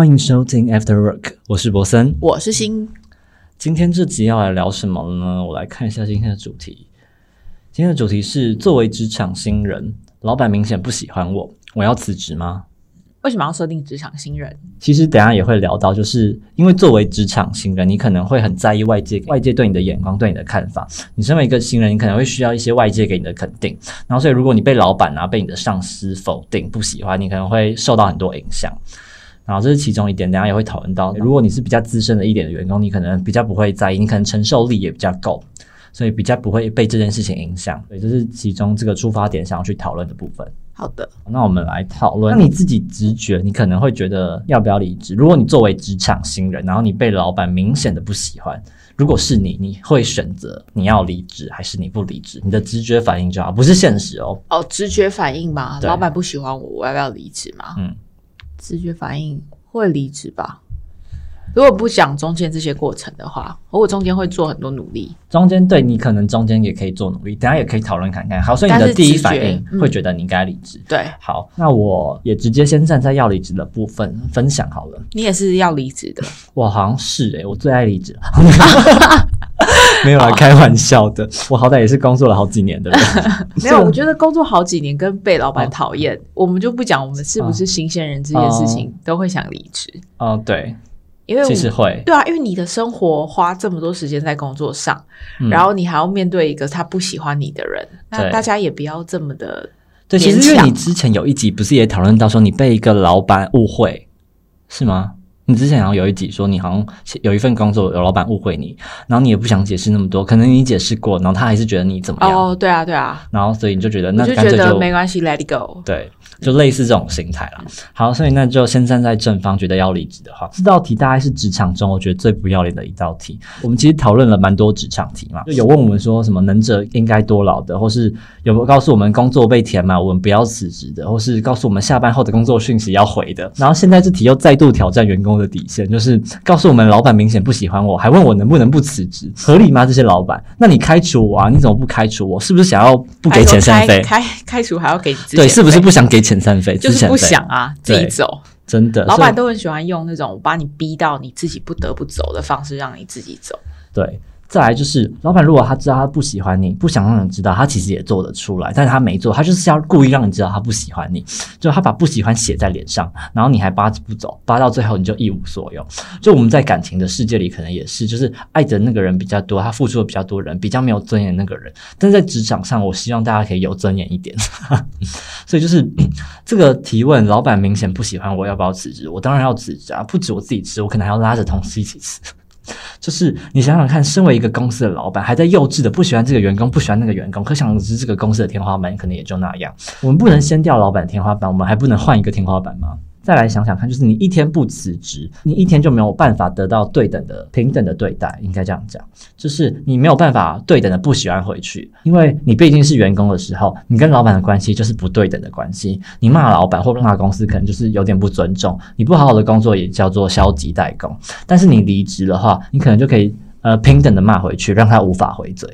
欢迎收听 After Work，我是博森，我是新。今天这集要来聊什么呢？我来看一下今天的主题。今天的主题是：作为职场新人，老板明显不喜欢我，我要辞职吗？为什么要设定职场新人？其实等下也会聊到，就是因为作为职场新人，你可能会很在意外界外界对你的眼光、对你的看法。你身为一个新人，你可能会需要一些外界给你的肯定。然后，所以如果你被老板啊、被你的上司否定、不喜欢，你可能会受到很多影响。然后这是其中一点，等下也会讨论到。如果你是比较资深的一点的员工，你可能比较不会在意，你可能承受力也比较够，所以比较不会被这件事情影响。所以这是其中这个出发点想要去讨论的部分。好的，那我们来讨论。那你自己直觉，你可能会觉得要不要离职？如果你作为职场新人，然后你被老板明显的不喜欢，如果是你，你会选择你要离职还是你不离职？你的直觉反应就好，不是现实哦。哦，直觉反应嘛，老板不喜欢我，我要不要离职嘛？嗯，直觉反应会离职吧。如果不讲中间这些过程的话，我中间会做很多努力。中间对你可能中间也可以做努力，等下也可以讨论看看。好，所以你的第一反应嗯会觉得你应该离职。对好，那我也直接先站在要离职的部分分享好了。你也是要离职的，我好像是诶、我最爱离职。没有啊，开玩笑的。我好歹也是工作了好几年的人。没有？我觉得工作好几年跟被老板哦讨厌，我们就不讲我们是不是新鲜人这件事情，都会想离职，哦，对，因为我其实会。对啊，因为你的生活花这么多时间在工作上，嗯然后你还要面对一个他不喜欢你的人，那大家也不要这么的对，其实因为你之前有一集不是也讨论到说你被一个老板误会，是吗？你之前好像有一集说你好像有一份工作有老板误会你，然后你也不想解释那么多，可能你解释过，然后他还是觉得你怎么样，哦，对啊，对啊，然后所以你就觉得那就觉那干脆得没关系，Let it go。对，就类似这种心态啦。好，所以那就先站在正方，觉得要离职的话，这道题大概是职场中我觉得最不要脸的一道题。我们其实讨论了蛮多职场题嘛，就有问我们说什么能者应该多劳的，或是有没有告诉我们工作被填满，我们不要辞职的，或是告诉我们下班后的工作讯息要回的。然后现在这题又再度挑战员工的底线，就是告诉我们老板明显不喜欢我，还问我能不能不辞职，合理吗？这些老板，那你开除我啊？你怎么不开除我？是不是想要不给遣散费？开开开除还要给对，是不是不不想给遣散费？就是不想啊，自己走。真的，老板都很喜欢用那种我把你逼到你自己不得不走的方式，让你自己走。对。再来就是，老板如果他知道他不喜欢你，不想让你知道，他其实也做得出来，但是他没做，他就是要故意让你知道他不喜欢你，就他把不喜欢写在脸上，然后你还扒着不走，扒到最后你就一无所有。就我们在感情的世界里，可能也是，就是爱的那个人比较多，他付出的比较多人，比较没有尊严那个人。但在职场上，我希望大家可以有尊严一点。所以就是 这个提问，老板明显不喜欢我，要不要辞职？我当然要辞职啊！不止我自己辞，我可能还要拉着同事一起辞。就是你想想看，身为一个公司的老板，还在幼稚的不喜欢这个员工，不喜欢那个员工，可想而知，这个公司的天花板可能也就那样。我们不能先掉老板的天花板，我们还不能换一个天花板吗？再来想想看，就是你一天不辞职，你一天就没有办法得到对等的、平等的对待，应该这样讲，就是你没有办法对等的不喜欢回去，因为你毕竟是员工的时候，你跟老板的关系就是不对等的关系。你骂老板或骂公司，可能就是有点不尊重；你不好好的工作，也叫做消极怠工。但是你离职的话，你可能就可以呃平等的骂回去，让他无法回嘴。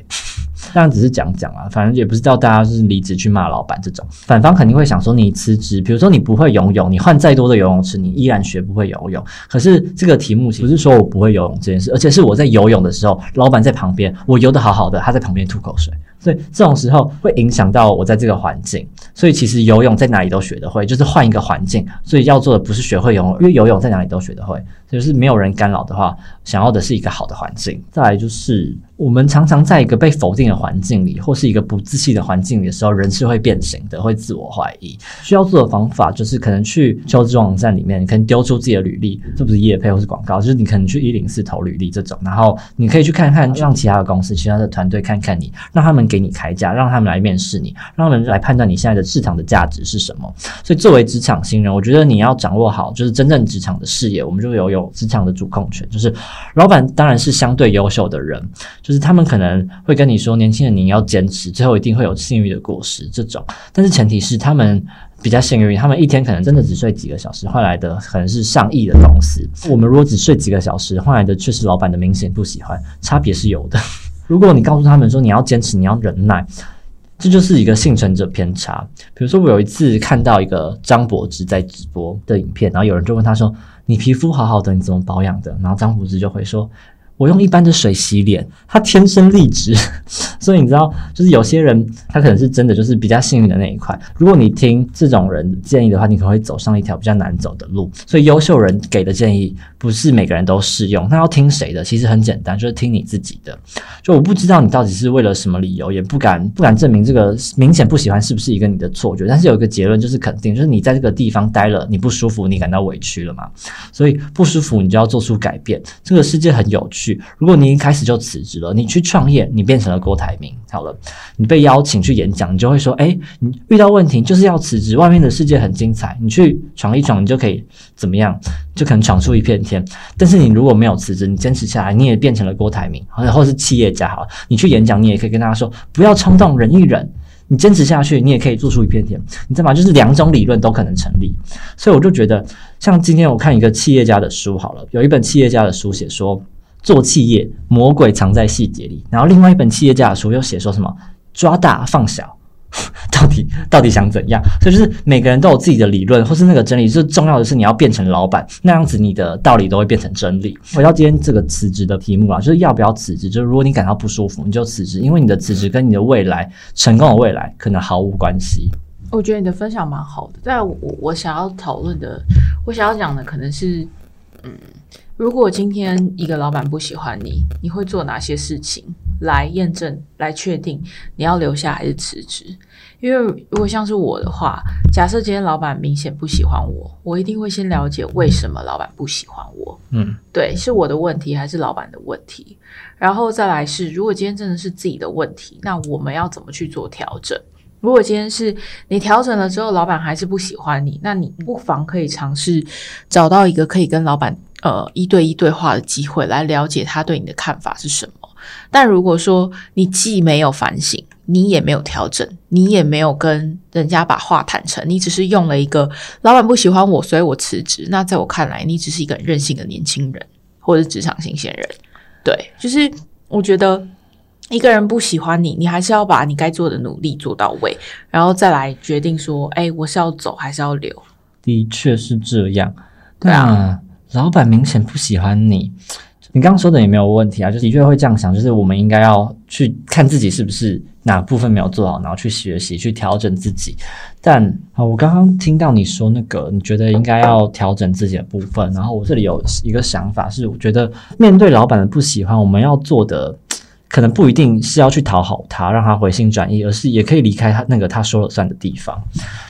当然只是讲讲啊，反正也不是叫大家是离职去骂老板这种。反方肯定会想说，你辞职，比如说你不会游泳，你换再多的游泳池，你依然学不会游泳。可是这个题目不是说我不会游泳这件事，而且是我在游泳的时候，老板在旁边，我游的好好的，他在旁边吐口水。所以这种时候会影响到我在这个环境，所以其实游泳在哪里都学得会，就是换一个环境。所以要做的不是学会游泳，因为游泳在哪里都学得会，就是没有人干扰的话，想要的是一个好的环境。再来就是我们常常在一个被否定的环境里，或是一个不自信的环境里的时候，人是会变形的，会自我怀疑。需要做的方法就是可能去求职网站里面，你可能丢出自己的履历，这不是业配或是广告，就是你可能去一零四投履历这种，然后你可以去看看，让其他的公司、其他的团队看看你，让他们给给你开价，让他们来面试你，让他们来判断你现在的市场的价值是什么。所以作为职场新人，我觉得你要掌握好就是真正职场的视野，我们就有有职场的主控权。就是老板当然是相对优秀的人，就是他们可能会跟你说，年轻人你要坚持，最后一定会有幸运的果实这种。但是前提是他们比较幸运，他们一天可能真的只睡几个小时，换来的可能是上亿的公司。我们如果只睡几个小时，换来的却是老板的明显不喜欢，差别是有的。如果你告诉他们说你要坚持，你要忍耐。这就是一个幸存者偏差。比如说，我有一次看到一个张柏芝在直播的影片，然后有人就问他说：“你皮肤好好的，你怎么保养的？”然后张柏芝就会说。我用一般的水洗脸，他天生丽质，所以你知道，就是有些人他可能是真的就是比较幸运的那一块。如果你听这种人建议的话，你可能会走上一条比较难走的路。所以优秀人给的建议不是每个人都适用，那要听谁的？其实很简单，就是听你自己的。就我不知道你到底是为了什么理由，也不敢不敢证明这个明显不喜欢是不是一个你的错觉。但是有一个结论就是肯定，就是你在这个地方待了，你不舒服，你感到委屈了嘛？所以不舒服，你就要做出改变。这个世界很有趣。如果你一开始就辞职了，你去创业，你变成了郭台铭，好了，你被邀请去演讲，你就会说，哎，你遇到问题就是要辞职，外面的世界很精彩，你去闯一闯，你就可以怎么样，就可能闯出一片天。但是你如果没有辞职，你坚持下来，你也变成了郭台铭，或者是企业家，好了，你去演讲，你也可以跟大家说，不要冲动，忍一忍，你坚持下去，你也可以做出一片天。你知道吗？就是两种理论都可能成立。所以我就觉得，像今天我看一个企业家的书，好了，有一本企业家的书写说。做企业，魔鬼藏在细节里。然后另外一本企业家的书又写说什么抓大放小，到底到底想怎样？所以就是每个人都有自己的理论，或是那个真理。最重要的是你要变成老板，那样子你的道理都会变成真理。回到今天这个辞职的题目啊，就是要不要辞职？就是如果你感到不舒服，你就辞职，因为你的辞职跟你的未来成功的未来可能毫无关系。我觉得你的分享蛮好的，但我我想要讨论的，我想要讲的可能是，嗯。如果今天一个老板不喜欢你，你会做哪些事情来验证、来确定你要留下还是辞职？因为如果像是我的话，假设今天老板明显不喜欢我，我一定会先了解为什么老板不喜欢我。嗯，对，是我的问题还是老板的问题？然后再来是，如果今天真的是自己的问题，那我们要怎么去做调整？如果今天是你调整了之后，老板还是不喜欢你，那你不妨可以尝试找到一个可以跟老板。呃，一对一对话的机会来了解他对你的看法是什么。但如果说你既没有反省，你也没有调整，你也没有跟人家把话坦诚，你只是用了一个老板不喜欢我，所以我辞职。那在我看来，你只是一个任性的年轻人，或者职场新鲜人。对，就是我觉得一个人不喜欢你，你还是要把你该做的努力做到位，然后再来决定说，哎，我是要走还是要留？的确是这样，对啊。老板明显不喜欢你，你刚刚说的也没有问题啊，就的确会这样想，就是我们应该要去看自己是不是哪部分没有做好，然后去学习去调整自己。但啊，我刚刚听到你说那个，你觉得应该要调整自己的部分，然后我这里有一个想法是，我觉得面对老板的不喜欢，我们要做的。可能不一定是要去讨好他，让他回心转意，而是也可以离开他那个他说了算的地方。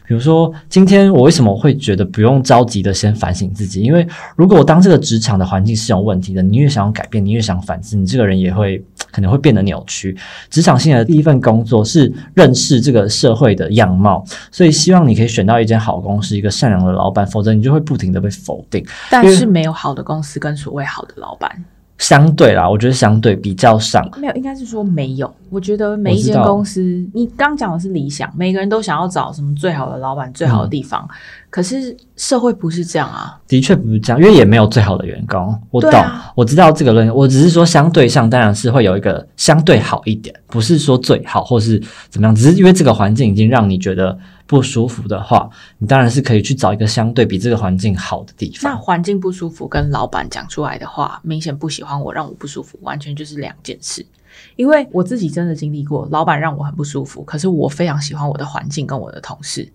比如说，今天我为什么会觉得不用着急的先反省自己？因为如果我当这个职场的环境是有问题的，你越想要改变，你越想反思，你这个人也会可能会变得扭曲。职场性的第一份工作是认识这个社会的样貌，所以希望你可以选到一间好公司，一个善良的老板，否则你就会不停的被否定。但是没有好的公司跟所谓好的老板。相对啦，我觉得相对比较上没有，应该是说没有。我觉得每一间公司，你刚讲的是理想，每个人都想要找什么最好的老板、最好的地方。可是社会不是这样啊，的确不是这样，因为也没有最好的员工。我懂，我知道这个论，我只是说相对上当然是会有一个相对好一点，不是说最好或是怎么样，只是因为这个环境已经让你觉得。不舒服的话，你当然是可以去找一个相对比这个环境好的地方。那环境不舒服，跟老板讲出来的话，明显不喜欢我，让我不舒服，完全就是两件事。因为我自己真的经历过，老板让我很不舒服，可是我非常喜欢我的环境跟我的同事。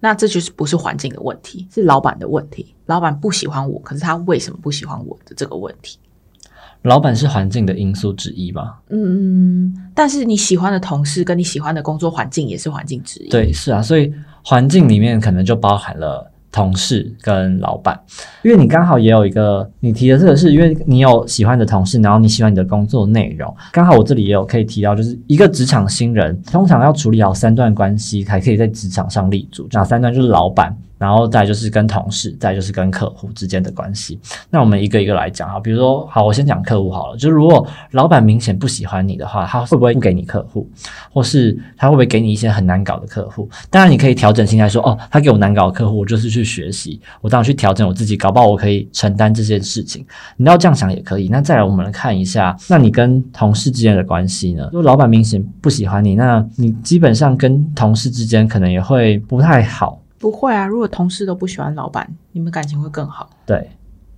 那这就是不是环境的问题，是老板的问题。老板不喜欢我，可是他为什么不喜欢我的这个问题？老板是环境的因素之一吧？嗯，但是你喜欢的同事跟你喜欢的工作环境也是环境之一。对，是啊，所以环境里面可能就包含了同事跟老板，因为你刚好也有一个你提的这个，是因为你有喜欢的同事，然后你喜欢你的工作内容，刚好我这里也有可以提到，就是一个职场新人通常要处理好三段关系，才可以在职场上立足。哪三段？就是老板。然后再就是跟同事，再就是跟客户之间的关系。那我们一个一个来讲哈，比如说，好，我先讲客户好了。就是如果老板明显不喜欢你的话，他会不会不给你客户，或是他会不会给你一些很难搞的客户？当然，你可以调整心态说，哦，他给我难搞的客户，我就是去学习，我当然去调整我自己，搞不好我可以承担这件事情。你要这样想也可以。那再来，我们来看一下，那你跟同事之间的关系呢？如果老板明显不喜欢你，那你基本上跟同事之间可能也会不太好。不会啊，如果同事都不喜欢老板，你们感情会更好。对，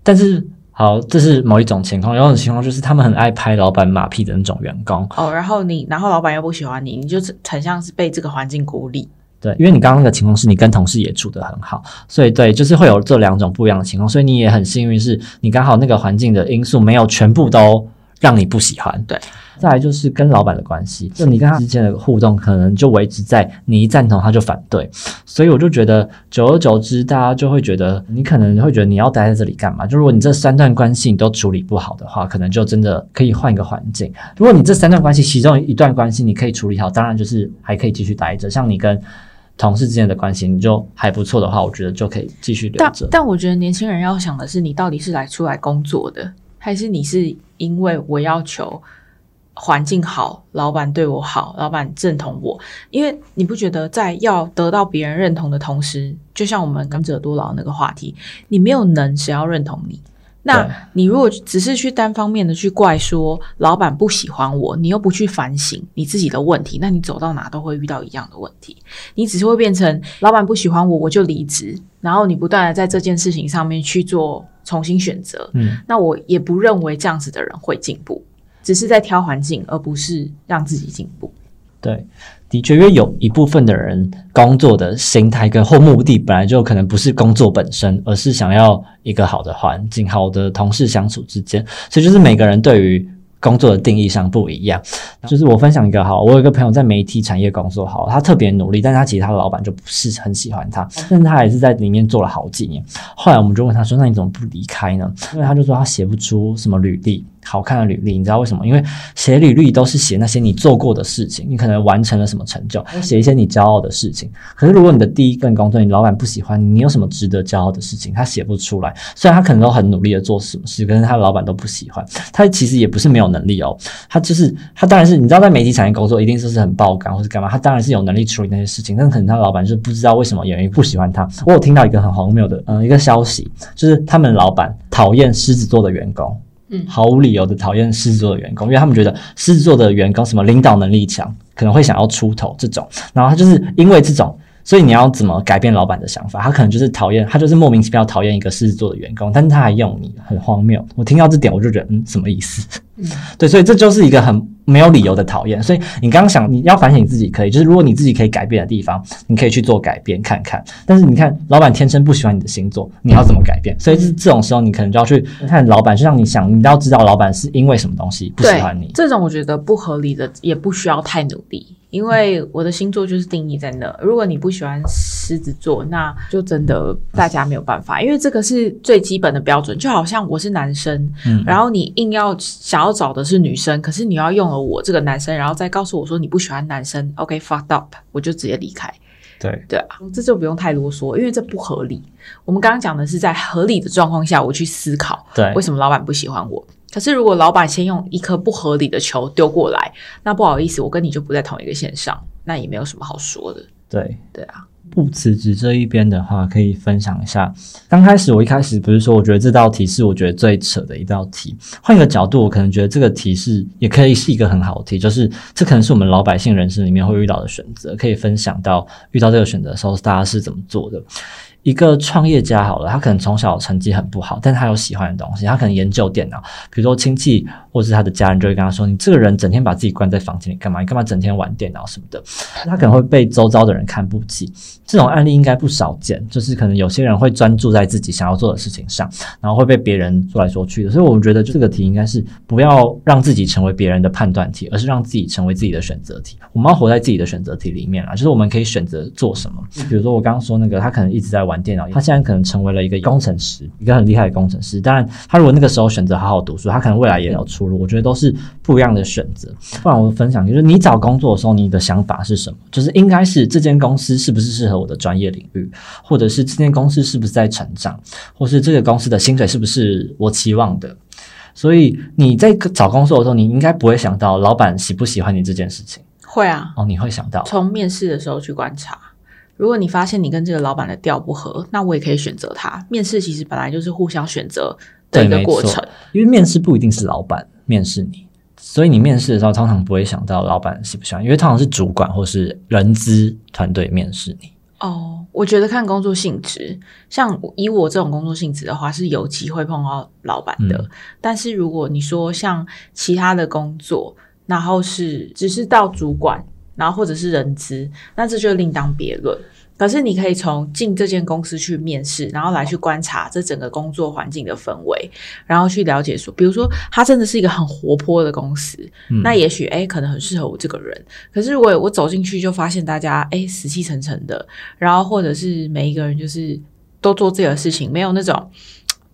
但是好，这是某一种情况，有一种情况就是他们很爱拍老板马屁的那种员工。哦，然后你，然后老板又不喜欢你，你就很像是被这个环境孤立。对，因为你刚刚那个情况是你跟同事也处得很好，所以对，就是会有这两种不一样的情况，所以你也很幸运，是你刚好那个环境的因素没有全部都让你不喜欢。对，再来就是跟老板的关系，就你跟他之间的互动，可能就维持在你一赞同他就反对，所以我就觉得久而久之，大家就会觉得你可能会觉得你要待在这里干嘛？就如果你这三段关系你都处理不好的话，可能就真的可以换一个环境。如果你这三段关系其中一段关系你可以处理好，当然就是还可以继续待着。像你跟同事之间的关系，你就还不错的话，我觉得就可以继续留着。但我觉得年轻人要想的是，你到底是来出来工作的，还是你是因为我要求环境好，老板对我好，老板认同我？因为你不觉得在要得到别人认同的同时，就像我们甘者多劳那个话题，你没有能，谁要认同你？那你如果只是去单方面的去怪说老板不喜欢我，你又不去反省你自己的问题，那你走到哪都会遇到一样的问题。你只是会变成老板不喜欢我，我就离职，然后你不断的在这件事情上面去做重新选择。嗯，那我也不认为这样子的人会进步，只是在挑环境，而不是让自己进步。对。的确，因为有一部分的人工作的心态跟或目的本来就可能不是工作本身，而是想要一个好的环境、好的同事相处之间，所以就是每个人对于工作的定义上不一样。就是我分享一个哈，我有一个朋友在媒体产业工作，好，他特别努力，但是他其实他的老板就不是很喜欢他，但是他还是在里面做了好几年。后来我们就问他说：“那你怎么不离开呢？”因为他就说他写不出什么履历。好看的履历，你知道为什么？因为写履历都是写那些你做过的事情，你可能完成了什么成就，写一些你骄傲的事情。可是如果你的第一份工作，你老板不喜欢你，你有什么值得骄傲的事情？他写不出来。虽然他可能都很努力的做什么事，可是他的老板都不喜欢。他其实也不是没有能力哦，他就是他当然是你知道，在媒体产业工作一定是是很爆肝或是干嘛，他当然是有能力处理那些事情，但可能他老板就是不知道为什么演员不喜欢他。我有听到一个很荒谬的嗯一个消息，就是他们老板讨厌狮子座的员工。嗯，毫无理由的讨厌狮子座的员工，因为他们觉得狮子座的员工什么领导能力强，可能会想要出头这种。然后他就是因为这种，所以你要怎么改变老板的想法？他可能就是讨厌，他就是莫名其妙讨厌一个狮子座的员工，但是他还用你，很荒谬。我听到这点，我就觉得嗯，什么意思？嗯，对，所以这就是一个很。没有理由的讨厌，所以你刚刚想你要反省自己，可以就是如果你自己可以改变的地方，你可以去做改变看看。但是你看，老板天生不喜欢你的星座，你要怎么改变？所以这这种时候，你可能就要去看老板，就像你想，你要知道老板是因为什么东西不喜欢你。这种我觉得不合理的，也不需要太努力。因为我的星座就是定义在那，如果你不喜欢狮子座，那就真的大家没有办法，因为这个是最基本的标准。就好像我是男生，然后你硬要想要找的是女生，可是你要用了我这个男生，然后再告诉我说你不喜欢男生，OK，fucked up，我就直接离开。对对啊，这就不用太啰嗦，因为这不合理。我们刚刚讲的是在合理的状况下，我去思考，对，为什么老板不喜欢我。可是，如果老板先用一颗不合理的球丢过来，那不好意思，我跟你就不在同一个线上，那也没有什么好说的。对对啊，不辞职这一边的话，可以分享一下。刚开始我一开始不是说，我觉得这道题是我觉得最扯的一道题。换一个角度，我可能觉得这个题是也可以是一个很好的题，就是这可能是我们老百姓人生里面会遇到的选择，可以分享到遇到这个选择的时候，大家是怎么做的。一个创业家好了，他可能从小成绩很不好，但他有喜欢的东西，他可能研究电脑，比如说亲戚。或是他的家人就会跟他说：“你这个人整天把自己关在房间里干嘛？你干嘛整天玩电脑什么的？”他可能会被周遭的人看不起。这种案例应该不少见，就是可能有些人会专注在自己想要做的事情上，然后会被别人说来说去的。所以我们觉得这个题应该是不要让自己成为别人的判断题，而是让自己成为自己的选择题。我们要活在自己的选择题里面啊，就是我们可以选择做什么。比如说我刚刚说那个，他可能一直在玩电脑，他现在可能成为了一个工程师，一个很厉害的工程师。当然，他如果那个时候选择好好读书，他可能未来也有出路。我觉得都是不一样的选择。不然我分享，就是你找工作的时候，你的想法是什么？就是应该是这间公司是不是适合我的专业领域，或者是这间公司是不是在成长，或是这个公司的薪水是不是我期望的？所以你在找工作的时候，你应该不会想到老板喜不喜欢你这件事情。会啊，哦，你会想到从面试的时候去观察。如果你发现你跟这个老板的调不合，那我也可以选择他。面试其实本来就是互相选择。的一个过程，因为面试不一定是老板面试你，所以你面试的时候通常不会想到老板喜不喜欢，因为通常是主管或是人资团队面试你。哦，我觉得看工作性质，像以我这种工作性质的话，是有机会碰到老板的。嗯但是如果你说像其他的工作，然后是只是到主管，然后或者是人资，那这就另当别论。可是你可以从进这间公司去面试，然后来去观察这整个工作环境的氛围，然后去了解说，比如说它真的是一个很活泼的公司，嗯那也许哎可能很适合我这个人。可是我我走进去就发现大家哎死气沉沉的，然后或者是每一个人就是都做自己的事情，没有那种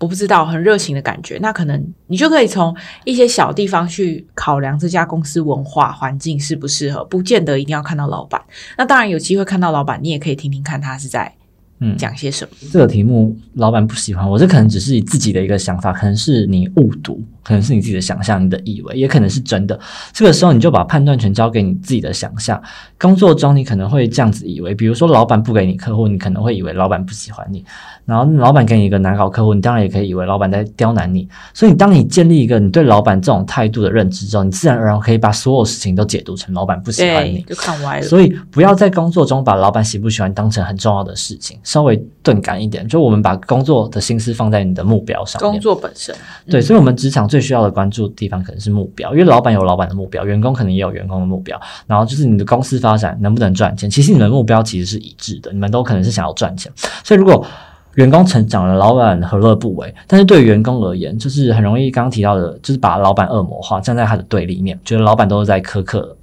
我不知道很热情的感觉。那可能你就可以从一些小地方去考量这家公司文化环境适不适合，不见得一定要看到老板。那当然有机会看到老板，你也可以听听看他是在嗯，讲些什么。这个题目老板不喜欢我，这可能只是你自己的一个想法，可能是你误读，可能是你自己的想象、你的以为，也可能是真的。这个时候你就把判断权交给你自己的想象。工作中你可能会这样子以为，比如说老板不给你客户，你可能会以为老板不喜欢你；然后老板给你一个难搞客户，你当然也可以以为老板在刁难你。所以当你建立一个你对老板这种态度的认知之后，你自然而然可以把所有事情都解读成老板不喜欢你，。就看歪了。所以不要在工作中把老板喜不喜欢当成很重要的事情，稍微钝感一点。就我们把工作的心思放在你的目标上工。作本身，对，所以，我们职场最需要的关注地方可能是目标，因为老板有老板的目标，员工可能也有员工的目标。然后就是你的公司发展能不能赚钱，其实你们的目标其实是一致的，你们都可能是想要赚钱。所以，如果员工成长了，老板何乐不为？但是对于员工而言，就是很容易刚刚提到的，就是把老板恶魔化，站在他的对立面，觉得老板都是在苛刻。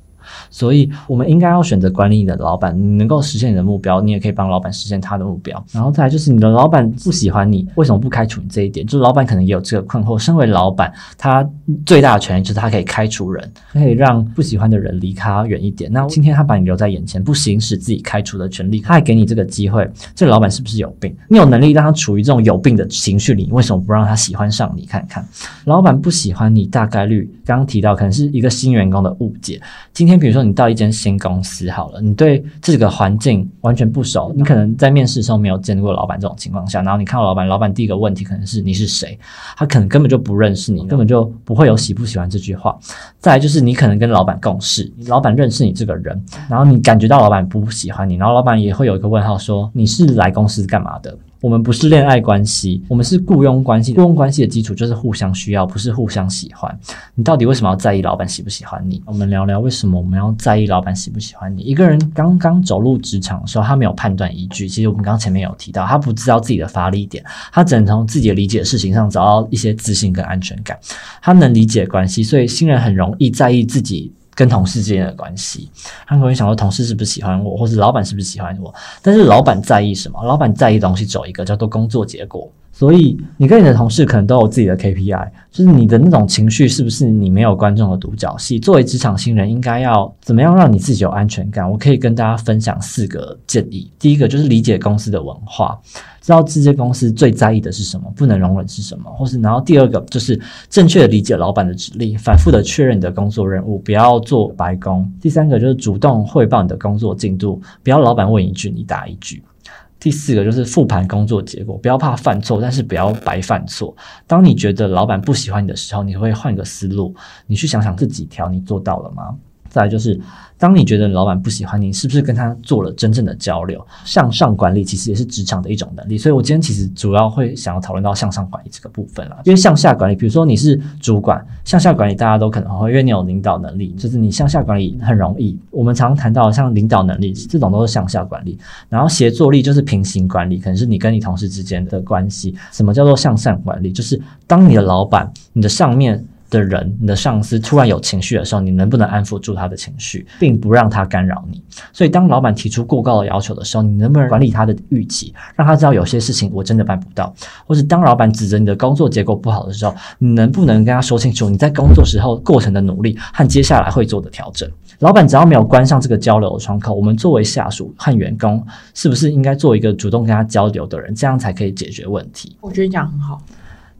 所以，我们应该要选择管理你的老板，你能够实现你的目标，你也可以帮老板实现他的目标。然后再来就是你的老板不喜欢你，为什么不开除你这一点？就是老板可能也有这个困惑。身为老板，他最大的权利就是他可以开除人，可以让不喜欢的人离他远一点。那今天他把你留在眼前，不行使自己开除的权利，他还给你这个机会，这个老板是不是有病？你有能力让他处于这种有病的情绪里，你为什么不让他喜欢上你？看看，老板不喜欢你，大概率刚刚提到可能是一个新员工的误解。今天比如说你到一间新公司好了，你对这个环境完全不熟，你可能在面试的时候没有见过老板这种情况下，然后你看到老板，老板第一个问题可能是你是谁，他可能根本就不认识你，根本就不会有喜不喜欢这句话。再来就是你可能跟老板共事，老板认识你这个人，然后你感觉到老板不喜欢你，然后老板也会有一个问号说你是来公司干嘛的？我们不是恋爱关系，我们是雇佣关系。雇佣关系的基础就是互相需要，不是互相喜欢。你到底为什么要在意老板喜不喜欢你？我们聊聊为什么我们要在意老板喜不喜欢你。一个人刚刚走入职场的时候，他没有判断依据。其实我们刚前面有提到，他不知道自己的发力点，他只能从自己的理解的事情上找到一些自信跟安全感。他能理解关系，所以新人很容易在意自己。跟同事之间的关系，他可能想说同事是不是喜欢我，或是老板是不是喜欢我。但是老板在意什么？老板在意的东西走一个，叫做工作结果。所以你跟你的同事可能都有自己的 KPI，就是你的那种情绪是不是你没有观众的独角戏？作为职场新人，应该要怎么样让你自己有安全感？我可以跟大家分享四个建议。第一个就是理解公司的文化，知道这些公司最在意的是什么，不能容忍是什么，或是然后第二个就是正确的理解老板的指令，反复的确认你的工作任务，不要做白工。第三个就是主动汇报你的工作进度，不要老板问一句你答一句。第四个就是复盘工作结果，不要怕犯错，但是不要白犯错。当你觉得老板不喜欢你的时候，你会换个思路，你去想想这几条你做到了吗？再来就是，当你觉得老板不喜欢你，是不是跟他做了真正的交流？向上管理其实也是职场的一种能力，所以我今天其实主要会想要讨论到向上管理这个部分了。因为向下管理，比如说你是主管，向下管理大家都可能会，因为你有领导能力，就是你向下管理很容易。我们常谈到像领导能力这种都是向下管理，然后协作力就是平行管理，可能是你跟你同事之间的关系。什么叫做向上管理？就是当你的老板、你的上面。的人，你的上司突然有情绪的时候，你能不能安抚住他的情绪，并不让他干扰你？所以，当老板提出过高的要求的时候，你能不能管理他的预期，让他知道有些事情我真的办不到？或是当老板指责你的工作结果不好的时候，你能不能跟他说清楚你在工作时候过程的努力和接下来会做的调整？老板只要没有关上这个交流的窗口，我们作为下属和员工，是不是应该做一个主动跟他交流的人，这样才可以解决问题？我觉得你讲很好。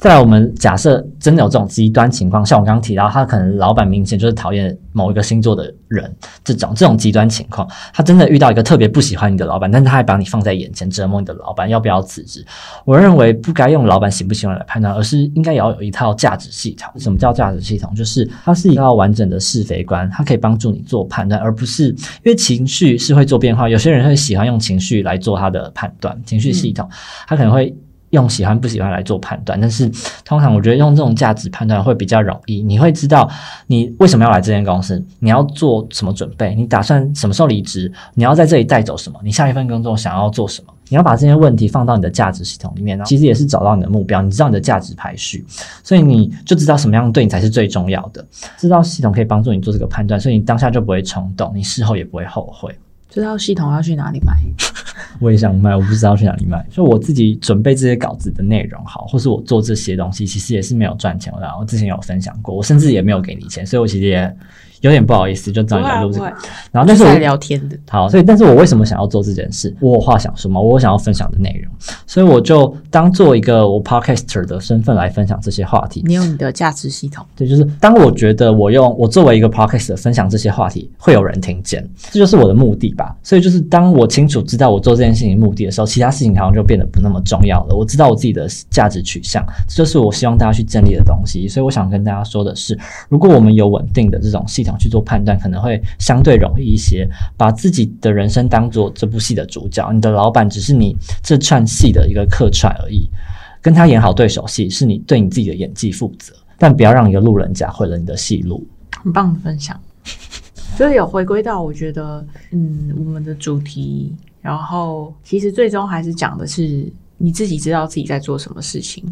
再来，我们假设真的有这种极端情况，像我刚刚提到，他可能老板明显就是讨厌某一个星座的人，这种这种极端情况，他真的遇到一个特别不喜欢你的老板，但是他还把你放在眼前折磨你的老板，要不要辞职？我认为不该用老板喜不喜欢来判断，而是应该也要有一套价值系统。什么叫价值系统？就是它是一套完整的是非观，它可以帮助你做判断，而不是因为情绪是会做变化，有些人会喜欢用情绪来做他的判断，情绪系统，他可能会。用喜欢不喜欢来做判断，但是 通常我觉得用这种价值判断会比较容易。你会知道你为什么要来这间公司，你要做什么准备，你打算什么时候离职，你要在这里带走什么，你下一份工作想要做什么，你要把这些问题放到你的价值系统里面，其实也是找到你的目标，你知道你的价值排序，所以你就知道什么样对你才是最重要的。知道系统可以帮助你做这个判断，所以你当下就不会冲动，你事后也不会后悔。知道系统要去哪里买？我也想卖，我不知道去哪里卖。就我自己准备这些稿子的内容好，或是我做这些东西，其实也是没有赚钱的。我之前有分享过，我甚至也没有给你钱，所以我其实也。有点不好意思，就找你来录这个。然后，但是我聊天的。好，所以，但是我为什么想要做这件事？我有话想说吗，我想要分享的内容，所以我就当做一个我 podcaster 的身份来分享这些话题。你有你的价值系统。对，就是当我觉得我用我作为一个 podcaster 分享这些话题，会有人听见，这就是我的目的吧。所以，就是当我清楚知道我做这件事情目的的时候，其他事情好像就变得不那么重要了。我知道我自己的价值取向，这就是我希望大家去建立的东西。所以，我想跟大家说的是，如果我们有稳定的这种系统去做判断，可能会相对容易一些，把自己的人生当做这部戏的主角，你的老板只是你这串戏的一个客串而已，跟他演好对手戏，是你对你自己的演技负责，但不要让一个路人甲毁了你的戏路。很棒的分享，就是有回归到我觉得，嗯，我们的主题，然后其实最终还是讲的是你自己知道自己在做什么事情，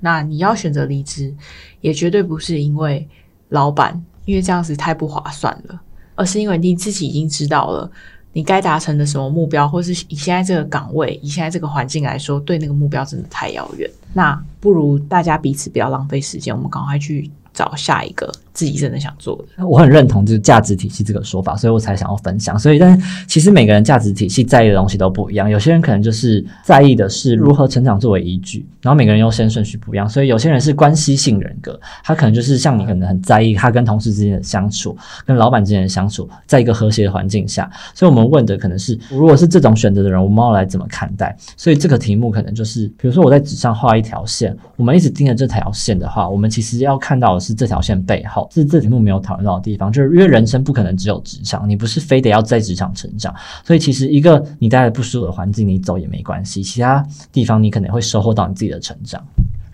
那你要选择离职，也绝对不是因为老板。因为这样子太不划算了，而是因为你自己已经知道了你该达成的什么目标，或是以现在这个岗位、以现在这个环境来说，对那个目标真的太遥远。那不如大家彼此不要浪费时间，我们赶快去找下一个。自己真的想做的，我很认同就是价值体系这个说法，所以我才想要分享。所以，但其实每个人价值体系在意的东西都不一样。有些人可能就是在意的是如何成长作为依据，然后每个人优先顺序不一样。所以有些人是关系性人格，他可能就是像你，可能很在意他跟同事之间的相处，跟老板之间的相处，在一个和谐的环境下。所以我们问的可能是，如果是这种选择的人，我们要来怎么看待？所以这个题目可能就是，比如说我在纸上画一条线，我们一直盯着这条线的话，我们其实要看到是是这条线背后。是这题目没有讨论到的地方，就是因为人生不可能只有职场，你不是非得要在职场成长，所以其实一个你待在不舒服的环境，你走也没关系，其他地方你可能会收获到你自己的成长。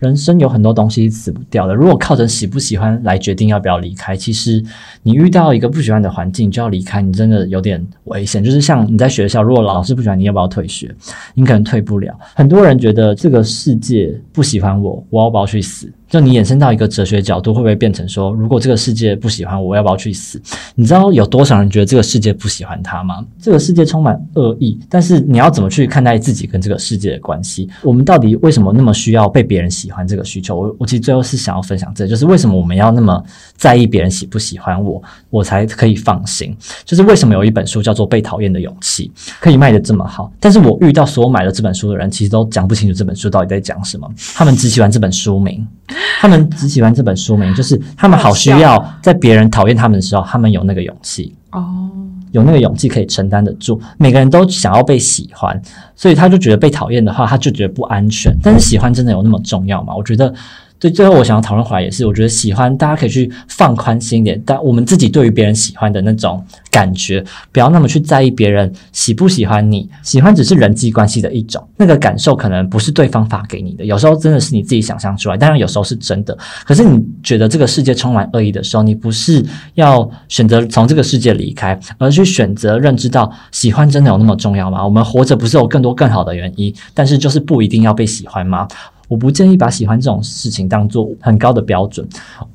人生有很多东西死不掉的。如果靠着喜不喜欢来决定要不要离开，其实你遇到一个不喜欢的环境就要离开，你真的有点危险。就是像你在学校，如果老师不喜欢你，要不要退学？你可能退不了。很多人觉得这个世界不喜欢我，我要不要去死？就你衍生到一个哲学角度，会不会变成说，如果这个世界不喜欢我，我要不要去死？你知道有多少人觉得这个世界不喜欢他吗？这个世界充满恶意，但是你要怎么去看待自己跟这个世界的关系？我们到底为什么那么需要被别人喜欢这个需求？我我其实最后是想要分享，这就是为什么我们要那么在意别人喜不喜欢我，我才可以放心。就是为什么有一本书叫做《被讨厌的勇气》，可以卖的这么好，但是我遇到所有买了这本书的人，其实都讲不清楚这本书到底在讲什么，他们只喜欢这本书名。他们只喜欢这本书名，就是他们好需要在别人讨厌他们的时候，他们有那个勇气哦，有那个勇气可以承担得住。每个人都想要被喜欢，所以他就觉得被讨厌的话，他就觉得不安全。但是喜欢真的有那么重要吗？我觉得。所以最后我想要讨论回来也是，我觉得喜欢大家可以去放宽心一点，但我们自己对于别人喜欢的那种感觉，不要那么去在意别人喜不喜欢你。喜欢只是人际关系的一种，那个感受可能不是对方发给你的，有时候真的是你自己想象出来，当然有时候是真的。可是你觉得这个世界充满恶意的时候，你不是要选择从这个世界离开，而去选择认知到喜欢真的有那么重要吗？我们活着不是有更多更好的原因，但是就是不一定要被喜欢吗？我不建议把喜欢这种事情当做很高的标准，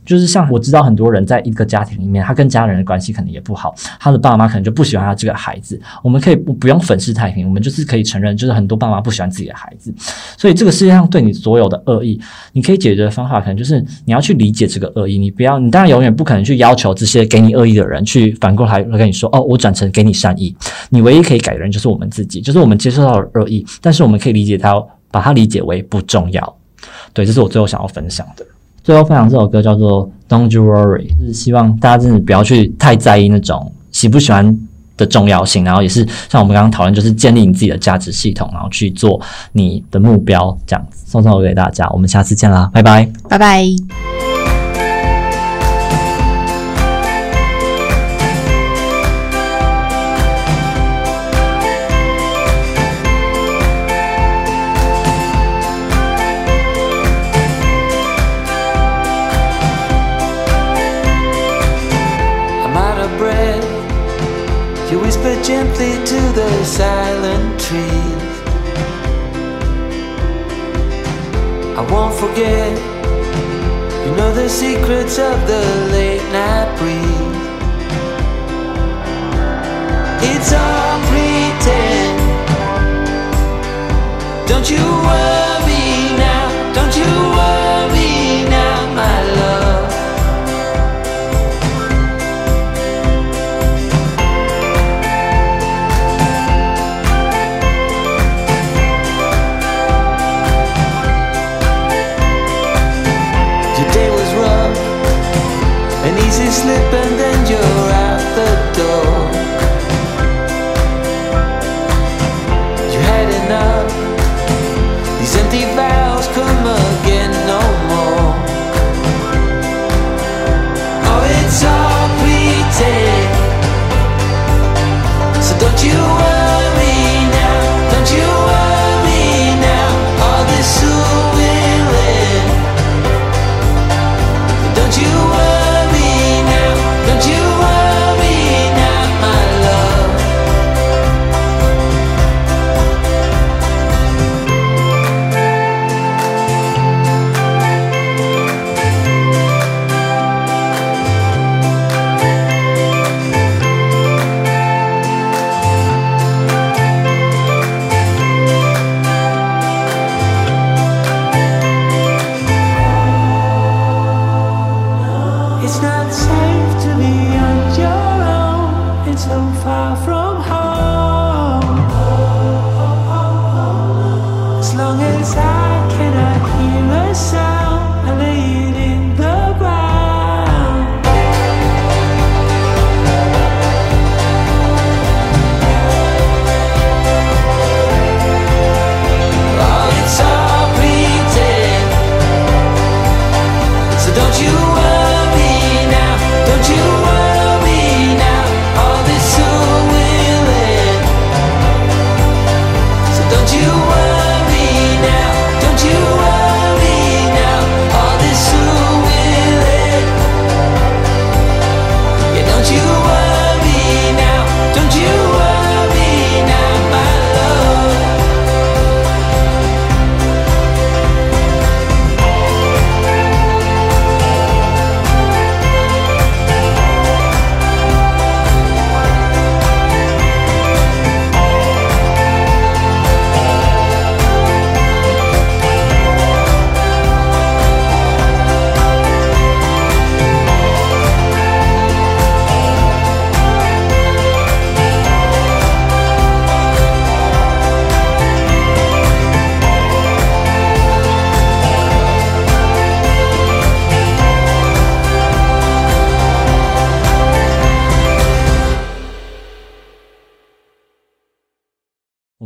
就是像我知道很多人在一个家庭里面，他跟家人的关系可能也不好，他的爸妈可能就不喜欢他这个孩子。我们可以不不用粉饰太平，我们就是可以承认，就是很多爸妈不喜欢自己的孩子。所以这个世界上对你所有的恶意，你可以解决的方法，可能就是你要去理解这个恶意。你不要，你当然永远不可能去要求这些给你恶意的人去反过来跟你说，哦，我转成给你善意。你唯一可以改的人就是我们自己，就是我们接受到了恶意，但是我们可以理解他。把它理解为不重要，对，这是我最后想要分享的。最后分享这首歌叫做《Don't You Worry》，就是希望大家真的不要去太在意那种喜不喜欢的重要性，然后也是像我们刚刚讨论，就是建立你自己的价值系统，然后去做你的目标，这样子送送给大家。我们下次见啦，拜拜，拜拜。Won't forget, you know the secrets of the late night breeze. It's all pretend. Don't you worry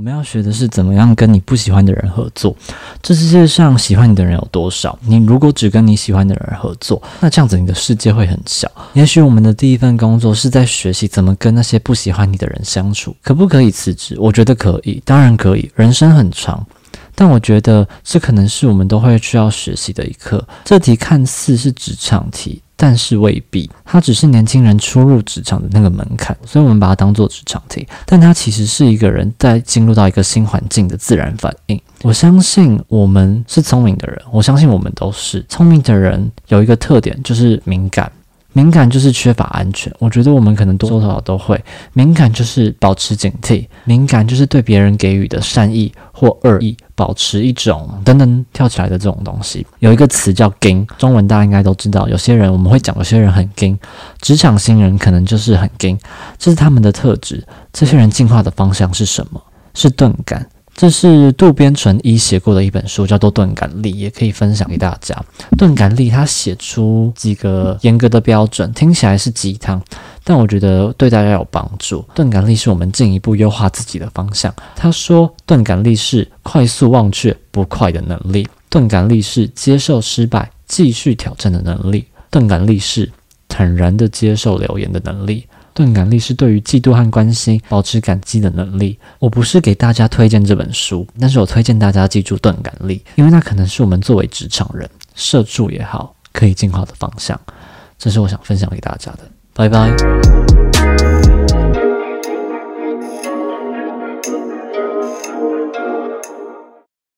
我们要学的是怎么样跟你不喜欢的人合作。这世界上喜欢你的人有多少？你如果只跟你喜欢的人合作，那这样子你的世界会很小。也许我们的第一份工作是在学习怎么跟那些不喜欢你的人相处。可不可以辞职？我觉得可以，当然可以。人生很长。但我觉得这可能是我们都会需要学习的一课。这题看似是职场题，但是未必，它只是年轻人初入职场的那个门槛，所以我们把它当做职场题。但它其实是一个人在进入到一个新环境的自然反应。我相信我们是聪明的人，我相信我们都是聪明的人。有一个特点就是敏感。敏感就是缺乏安全，我觉得我们可能多多少少都会。敏感就是保持警惕，敏感就是对别人给予的善意或恶意保持一种等等跳起来的这种东西。有一个词叫“ “ging”，”，中文大家应该都知道。有些人我们会讲，有些人很 ging，，职场新人可能就是很 ging，，这是他们的特质。这些人进化的方向是什么？是钝感。这是渡边淳一写过的一本书，叫做《钝感力》，也可以分享给大家。钝感力他写出几个严格的标准，听起来是鸡汤，但我觉得对大家有帮助。钝感力是我们进一步优化自己的方向。他说，钝感力是快速忘却不快的能力，钝感力是接受失败、继续挑战的能力，钝感力是坦然的接受流言的能力。钝感力是对于嫉妒和关心保持感激的能力。我不是给大家推荐这本书，但是我推荐大家记住钝感力，因为那可能是我们作为职场人、社畜也好，可以进化的方向。这是我想分享给大家的。拜拜。